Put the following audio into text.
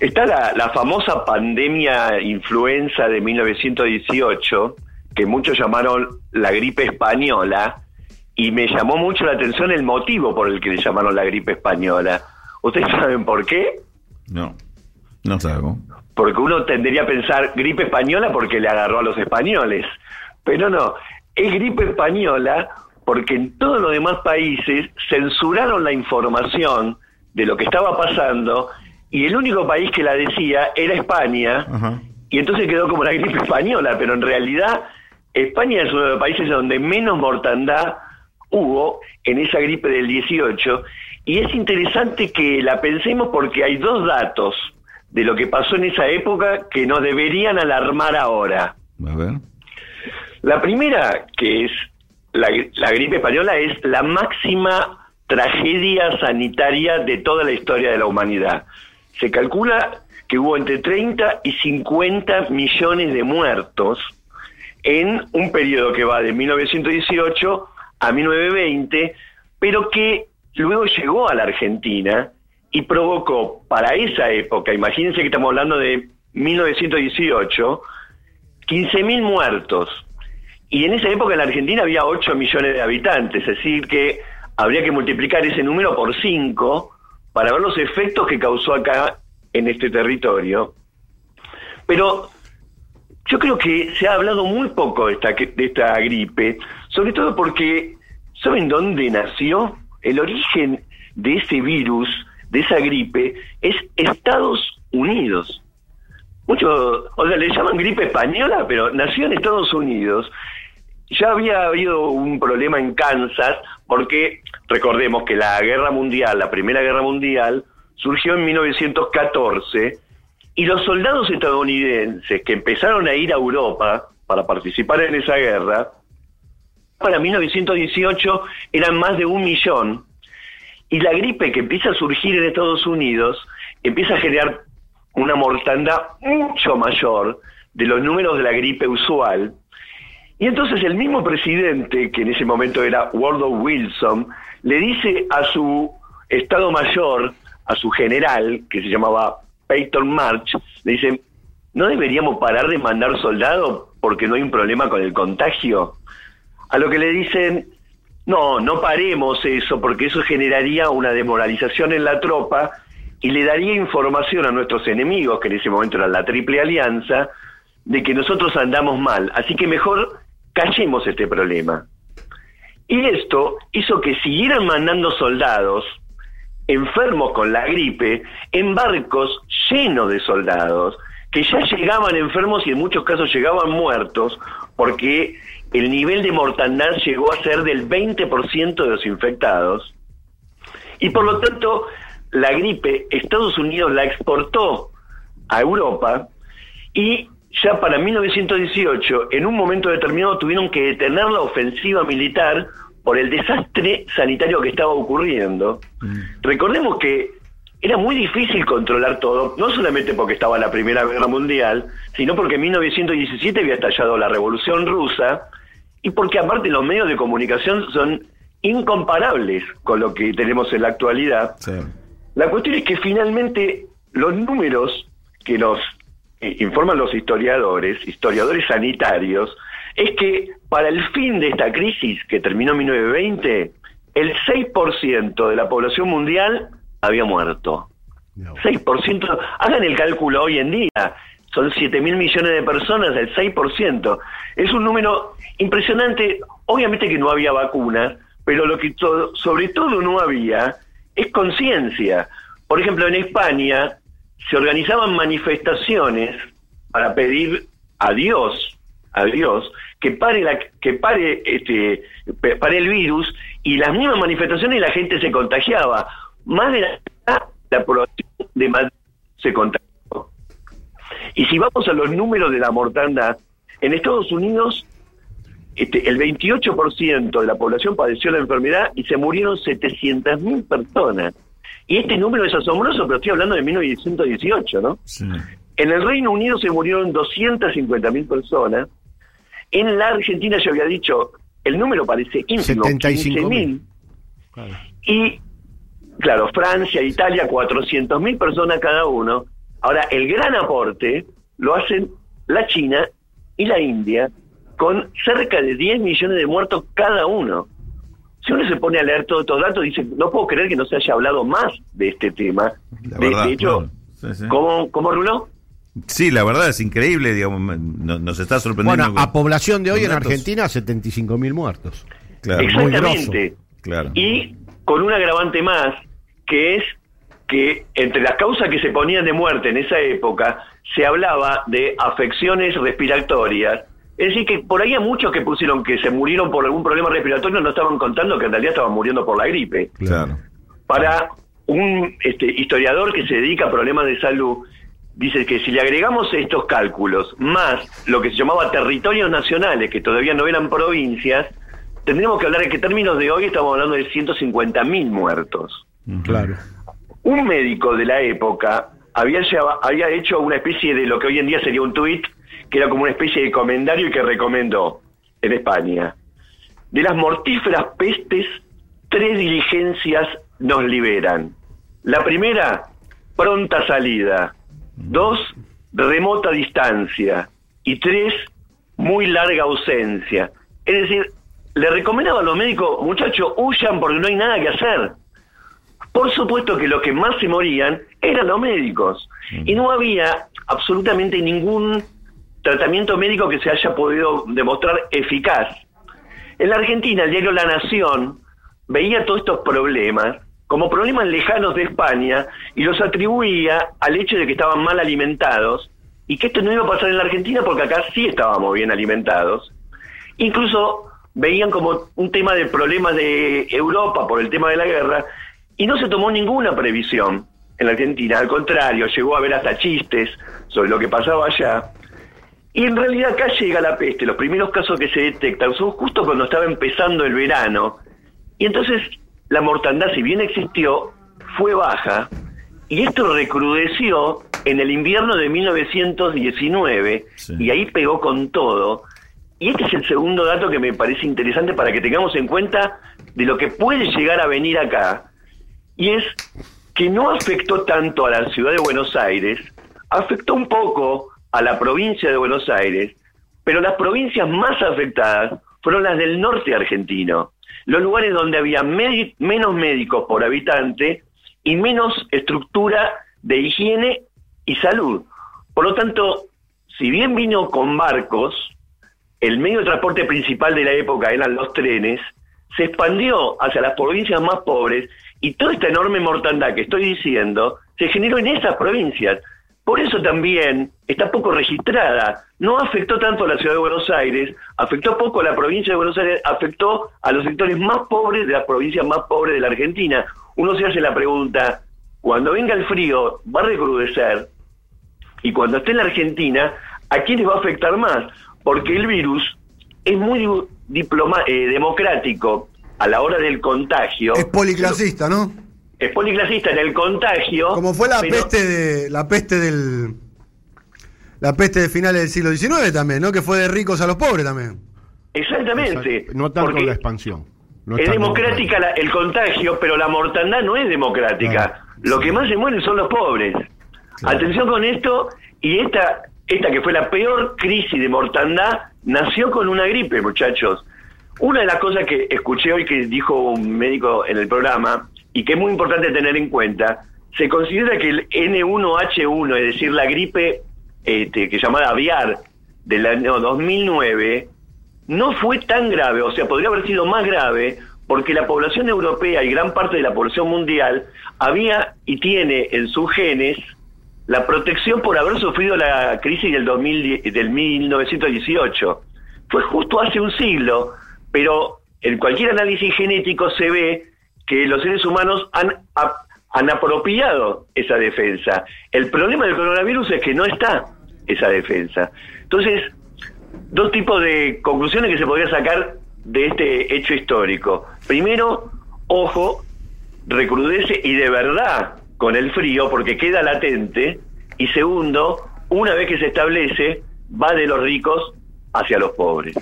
está la, la famosa pandemia influenza de 1918, que muchos llamaron la gripe española, y me llamó mucho la atención el motivo por el que le llamaron la gripe española. ¿Ustedes saben por qué? No, no sabemos. Porque uno tendría a pensar gripe española porque le agarró a los españoles. Pero no, es gripe española porque en todos los demás países censuraron la información de lo que estaba pasando y el único país que la decía era España Ajá. y entonces quedó como la gripe española, pero en realidad España es uno de los países donde menos mortandad hubo en esa gripe del 18 y es interesante que la pensemos porque hay dos datos de lo que pasó en esa época que nos deberían alarmar ahora. A ver. La primera, que es la, la gripe española, es la máxima tragedia sanitaria de toda la historia de la humanidad. Se calcula que hubo entre 30 y 50 millones de muertos en un periodo que va de 1918 a 1920, pero que luego llegó a la Argentina y provocó para esa época, imagínense que estamos hablando de 1918, 15.000 muertos. Y en esa época en la Argentina había 8 millones de habitantes, es decir, que habría que multiplicar ese número por 5 para ver los efectos que causó acá en este territorio. Pero yo creo que se ha hablado muy poco de esta, de esta gripe, sobre todo porque, ¿saben dónde nació? El origen de ese virus, de esa gripe, es Estados Unidos. Muchos, o sea, le llaman gripe española, pero nació en Estados Unidos. Ya había habido un problema en Kansas, porque recordemos que la guerra mundial, la primera guerra mundial, surgió en 1914 y los soldados estadounidenses que empezaron a ir a Europa para participar en esa guerra, para 1918 eran más de un millón. Y la gripe que empieza a surgir en Estados Unidos empieza a generar una mortandad mucho mayor de los números de la gripe usual. Y entonces el mismo presidente, que en ese momento era Waldo Wilson, le dice a su Estado Mayor, a su general, que se llamaba Peyton March, le dice, ¿no deberíamos parar de mandar soldados porque no hay un problema con el contagio? A lo que le dicen, no, no paremos eso porque eso generaría una demoralización en la tropa y le daría información a nuestros enemigos, que en ese momento era la Triple Alianza, de que nosotros andamos mal. Así que mejor callemos este problema. Y esto hizo que siguieran mandando soldados enfermos con la gripe en barcos llenos de soldados que ya llegaban enfermos y en muchos casos llegaban muertos porque el nivel de mortandad llegó a ser del 20% de los infectados y por lo tanto la gripe Estados Unidos la exportó a Europa y ya para 1918 en un momento determinado tuvieron que detener la ofensiva militar por el desastre sanitario que estaba ocurriendo. Recordemos que era muy difícil controlar todo, no solamente porque estaba la Primera Guerra Mundial, sino porque en 1917 había estallado la Revolución Rusa y porque aparte los medios de comunicación son incomparables con lo que tenemos en la actualidad. Sí. La cuestión es que finalmente los números que nos informan los historiadores, historiadores sanitarios, es que para el fin de esta crisis que terminó en 1920, el 6% de la población mundial había muerto. 6%, hagan el cálculo hoy en día, son 7 mil millones de personas, el 6%. Es un número impresionante, obviamente que no había vacuna, pero lo que sobre todo no había es conciencia. Por ejemplo, en España se organizaban manifestaciones para pedir a Dios, a Dios, que pare la, que pare este pare el virus y las mismas manifestaciones la gente se contagiaba. Más de la la población de Madrid se contagió. Y si vamos a los números de la mortandad, en Estados Unidos este, el 28% de la población padeció la enfermedad y se murieron 700.000 personas. Y este número es asombroso, pero estoy hablando de 1918, ¿no? Sí. En el Reino Unido se murieron 250.000 personas. En la Argentina yo había dicho, el número parece ínfimo, 75.000. 15.000. Y, claro, Francia, Italia, 400.000 personas cada uno. Ahora, el gran aporte lo hacen la China y la India, con cerca de 10 millones de muertos cada uno. Si uno se pone a leer todos estos datos, dice, no puedo creer que no se haya hablado más de este tema. La De, verdad, de hecho. Sí, sí. ¿cómo, ¿cómo Rulo? Sí, la verdad es increíble, digamos, nos está sorprendiendo. Bueno, a con- población de hoy en datos. Argentina, 75 mil muertos. Claro, muy Exactamente. claro. Y con un agravante más, que es que entre las causas que se ponían de muerte en esa época, se hablaba de afecciones respiratorias. Es decir, que por ahí hay muchos que pusieron que se murieron por algún problema respiratorio, no estaban contando que en realidad estaban muriendo por la gripe. Claro. Para un este, historiador que se dedica a problemas de salud, dice que si le agregamos estos cálculos más lo que se llamaba territorios nacionales, que todavía no eran provincias, tendríamos que hablar de que en términos de hoy estamos hablando de 150.000 muertos. Claro. Un médico de la época había, lleva- había hecho una especie de lo que hoy en día sería un tuit, que era como una especie de comendario y que recomendó en España. De las mortíferas pestes, tres diligencias nos liberan. La primera, pronta salida. Dos, remota distancia. Y tres, muy larga ausencia. Es decir, le recomendaba a los médicos, muchachos, huyan porque no hay nada que hacer. Por supuesto que los que más se morían eran los médicos. Y no había absolutamente ningún tratamiento médico que se haya podido demostrar eficaz. En la Argentina, el diario La Nación veía todos estos problemas como problemas lejanos de España y los atribuía al hecho de que estaban mal alimentados y que esto no iba a pasar en la Argentina porque acá sí estábamos bien alimentados. Incluso veían como un tema de problemas de Europa por el tema de la guerra y no se tomó ninguna previsión en la Argentina. Al contrario, llegó a haber hasta chistes sobre lo que pasaba allá. Y en realidad acá llega la peste. Los primeros casos que se detectan son justo cuando estaba empezando el verano. Y entonces la mortandad, si bien existió, fue baja. Y esto recrudeció en el invierno de 1919. Sí. Y ahí pegó con todo. Y este es el segundo dato que me parece interesante para que tengamos en cuenta de lo que puede llegar a venir acá. Y es que no afectó tanto a la ciudad de Buenos Aires, afectó un poco a la provincia de Buenos Aires, pero las provincias más afectadas fueron las del norte argentino, los lugares donde había menos médicos por habitante y menos estructura de higiene y salud. Por lo tanto, si bien vino con barcos, el medio de transporte principal de la época eran los trenes, se expandió hacia las provincias más pobres y toda esta enorme mortandad que estoy diciendo se generó en esas provincias. Por eso también está poco registrada. No afectó tanto a la ciudad de Buenos Aires, afectó poco a la provincia de Buenos Aires, afectó a los sectores más pobres de las provincias más pobres de la Argentina. Uno se hace la pregunta, cuando venga el frío, ¿va a recrudecer? Y cuando esté en la Argentina, ¿a quiénes va a afectar más? Porque el virus es muy di- diploma- eh, democrático a la hora del contagio. Es policlasista, ¿no? Es policlasista en el contagio. Como fue la pero- peste de la peste del la peste de finales del siglo XIX también, ¿no? Que fue de ricos a los pobres también. Exactamente. Exacto. No tanto porque la expansión. No es democrática la- el contagio, pero la mortandad no es democrática. Lo que más se mueren son los pobres. Atención con esto, y esta, esta que fue la peor crisis de mortandad, nació con una gripe, muchachos. Una de las cosas que escuché hoy que dijo un médico en el programa, y que es muy importante tener en cuenta, se considera que el N1H1, es decir, la gripe este, que llamada aviar del año 2009, no fue tan grave, o sea, podría haber sido más grave, porque la población europea y gran parte de la población mundial había y tiene en sus genes la protección por haber sufrido la crisis del, 2010 del 1918. Fue justo hace un siglo, pero en cualquier análisis genético se ve que los seres humanos han, han apropiado esa defensa. El problema del coronavirus es que no está esa defensa. Entonces, dos tipos de conclusiones que se podría sacar de este hecho histórico. Primero, ojo, recrudece y de verdad con el frío porque queda latente. Y segundo, una vez que se establece, va de los ricos hacia los pobres.